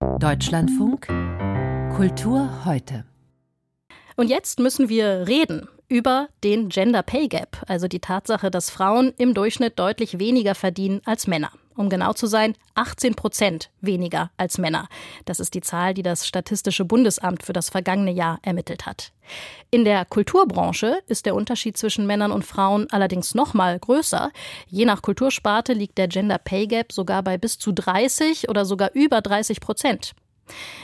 Deutschlandfunk Kultur heute. Und jetzt müssen wir reden über den Gender Pay Gap, also die Tatsache, dass Frauen im Durchschnitt deutlich weniger verdienen als Männer. Um genau zu sein, 18 Prozent weniger als Männer. Das ist die Zahl, die das Statistische Bundesamt für das vergangene Jahr ermittelt hat. In der Kulturbranche ist der Unterschied zwischen Männern und Frauen allerdings noch mal größer. Je nach Kultursparte liegt der Gender Pay Gap sogar bei bis zu 30 oder sogar über 30 Prozent.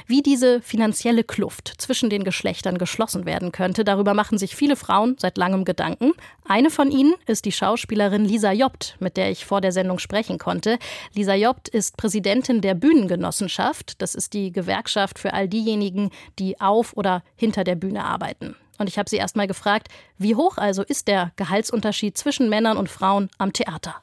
Wie diese finanzielle Kluft zwischen den Geschlechtern geschlossen werden könnte, darüber machen sich viele Frauen seit langem Gedanken. Eine von ihnen ist die Schauspielerin Lisa Jobt, mit der ich vor der Sendung sprechen konnte. Lisa Jobt ist Präsidentin der Bühnengenossenschaft. Das ist die Gewerkschaft für all diejenigen, die auf oder hinter der Bühne arbeiten. Und ich habe sie erst mal gefragt, wie hoch also ist der Gehaltsunterschied zwischen Männern und Frauen am Theater?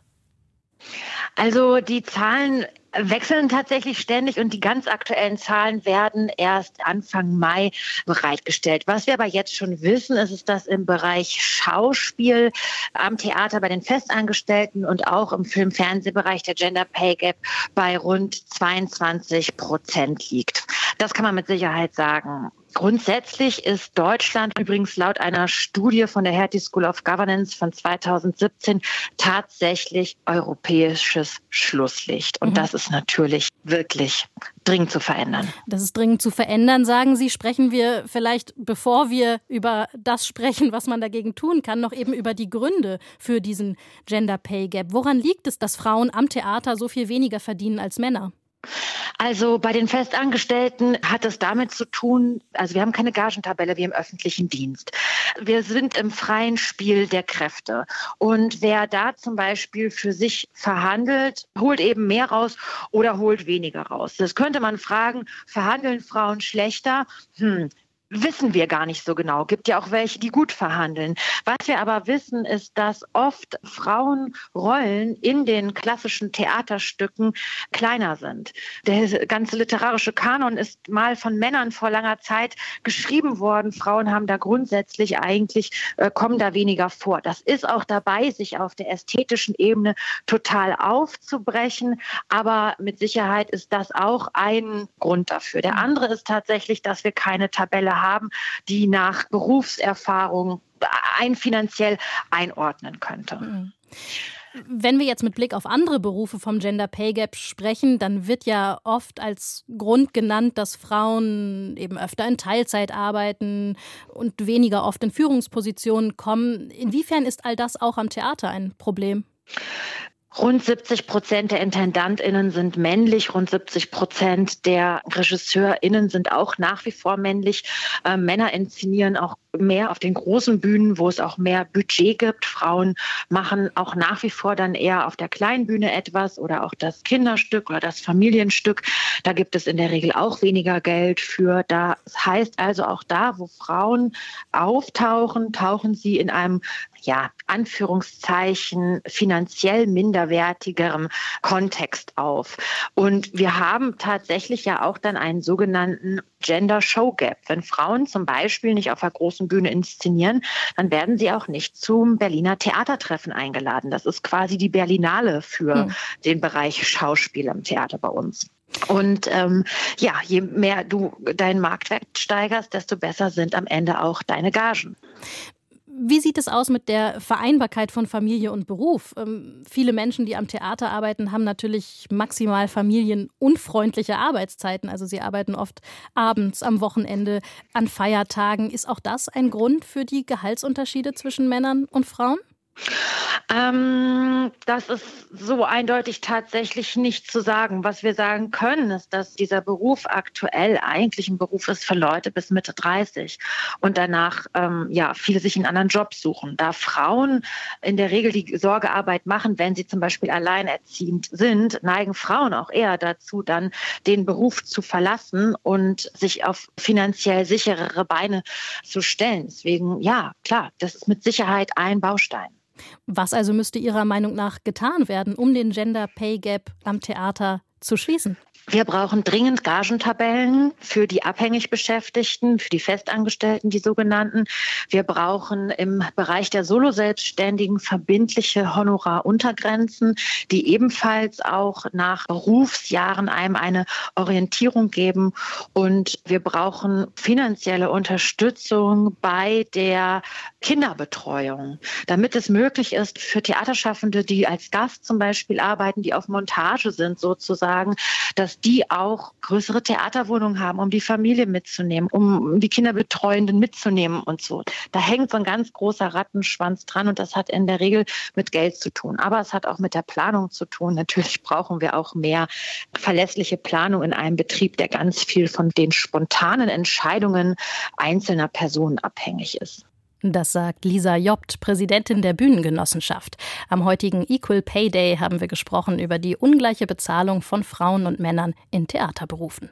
Also die Zahlen wechseln tatsächlich ständig und die ganz aktuellen Zahlen werden erst Anfang Mai bereitgestellt. Was wir aber jetzt schon wissen, ist, ist dass im Bereich Schauspiel am Theater bei den Festangestellten und auch im Film-Fernsehbereich der Gender Pay Gap bei rund 22 Prozent liegt. Das kann man mit Sicherheit sagen. Grundsätzlich ist Deutschland übrigens laut einer Studie von der Hertie School of Governance von 2017 tatsächlich europäisches Schlusslicht. Und mhm. das ist natürlich wirklich dringend zu verändern. Das ist dringend zu verändern, sagen Sie. Sprechen wir vielleicht, bevor wir über das sprechen, was man dagegen tun kann, noch eben über die Gründe für diesen Gender Pay Gap. Woran liegt es, dass Frauen am Theater so viel weniger verdienen als Männer? Also bei den Festangestellten hat es damit zu tun, also wir haben keine Gagentabelle wie im öffentlichen Dienst. Wir sind im freien Spiel der Kräfte. Und wer da zum Beispiel für sich verhandelt, holt eben mehr raus oder holt weniger raus. Das könnte man fragen, verhandeln Frauen schlechter? Hm, wissen wir gar nicht so genau. Gibt ja auch welche, die gut verhandeln. Was wir aber wissen, ist, dass oft Frauenrollen in den klassischen Theaterstücken kleiner sind. Der ganze literarische Kanon ist mal von Männern vor langer Zeit geschrieben worden. Frauen haben da grundsätzlich eigentlich, äh, kommen da weniger vor. Das ist auch dabei, sich auf der ästhetischen Ebene total aufzubrechen. Aber mit Sicherheit ist das auch ein Grund dafür. Der andere ist tatsächlich, dass wir keine Tabelle haben, die nach Berufserfahrung ein finanziell einordnen könnte. Mhm. Wenn wir jetzt mit Blick auf andere Berufe vom Gender Pay Gap sprechen, dann wird ja oft als Grund genannt, dass Frauen eben öfter in Teilzeit arbeiten und weniger oft in Führungspositionen kommen. Inwiefern ist all das auch am Theater ein Problem? Rund 70 Prozent der IntendantInnen sind männlich, rund 70 Prozent der RegisseurInnen sind auch nach wie vor männlich. Äh, Männer inszenieren auch mehr auf den großen Bühnen, wo es auch mehr Budget gibt. Frauen machen auch nach wie vor dann eher auf der kleinen Bühne etwas oder auch das Kinderstück oder das Familienstück. Da gibt es in der Regel auch weniger Geld für. Das heißt also auch da, wo Frauen auftauchen, tauchen sie in einem ja, Anführungszeichen finanziell minderwertigerem Kontext auf. Und wir haben tatsächlich ja auch dann einen sogenannten Gender Show Gap. Wenn Frauen zum Beispiel nicht auf einer großen Bühne inszenieren, dann werden sie auch nicht zum Berliner Theatertreffen eingeladen. Das ist quasi die Berlinale für hm. den Bereich Schauspiel im Theater bei uns. Und ähm, ja, je mehr du deinen Marktwert steigerst, desto besser sind am Ende auch deine Gagen. Wie sieht es aus mit der Vereinbarkeit von Familie und Beruf? Ähm, viele Menschen, die am Theater arbeiten, haben natürlich maximal familienunfreundliche Arbeitszeiten. Also sie arbeiten oft abends, am Wochenende, an Feiertagen. Ist auch das ein Grund für die Gehaltsunterschiede zwischen Männern und Frauen? Ähm, das ist so eindeutig tatsächlich nicht zu sagen. Was wir sagen können, ist, dass dieser Beruf aktuell eigentlich ein Beruf ist für Leute bis Mitte 30 und danach ähm, ja viele sich einen anderen Job suchen. Da Frauen in der Regel die Sorgearbeit machen, wenn sie zum Beispiel alleinerziehend sind, neigen Frauen auch eher dazu, dann den Beruf zu verlassen und sich auf finanziell sicherere Beine zu stellen. Deswegen ja, klar, das ist mit Sicherheit ein Baustein. Was also müsste Ihrer Meinung nach getan werden, um den Gender Pay Gap am Theater zu schließen? Wir brauchen dringend Gagentabellen für die abhängig Beschäftigten, für die Festangestellten, die sogenannten. Wir brauchen im Bereich der Solo-Selbstständigen verbindliche Honoraruntergrenzen, die ebenfalls auch nach Berufsjahren einem eine Orientierung geben. Und wir brauchen finanzielle Unterstützung bei der Kinderbetreuung, damit es möglich ist für Theaterschaffende, die als Gast zum Beispiel arbeiten, die auf Montage sind sozusagen, dass die auch größere Theaterwohnungen haben, um die Familie mitzunehmen, um die Kinderbetreuenden mitzunehmen und so. Da hängt so ein ganz großer Rattenschwanz dran und das hat in der Regel mit Geld zu tun. Aber es hat auch mit der Planung zu tun. Natürlich brauchen wir auch mehr verlässliche Planung in einem Betrieb, der ganz viel von den spontanen Entscheidungen einzelner Personen abhängig ist. Das sagt Lisa Jobt, Präsidentin der Bühnengenossenschaft. Am heutigen Equal Pay Day haben wir gesprochen über die ungleiche Bezahlung von Frauen und Männern in Theaterberufen.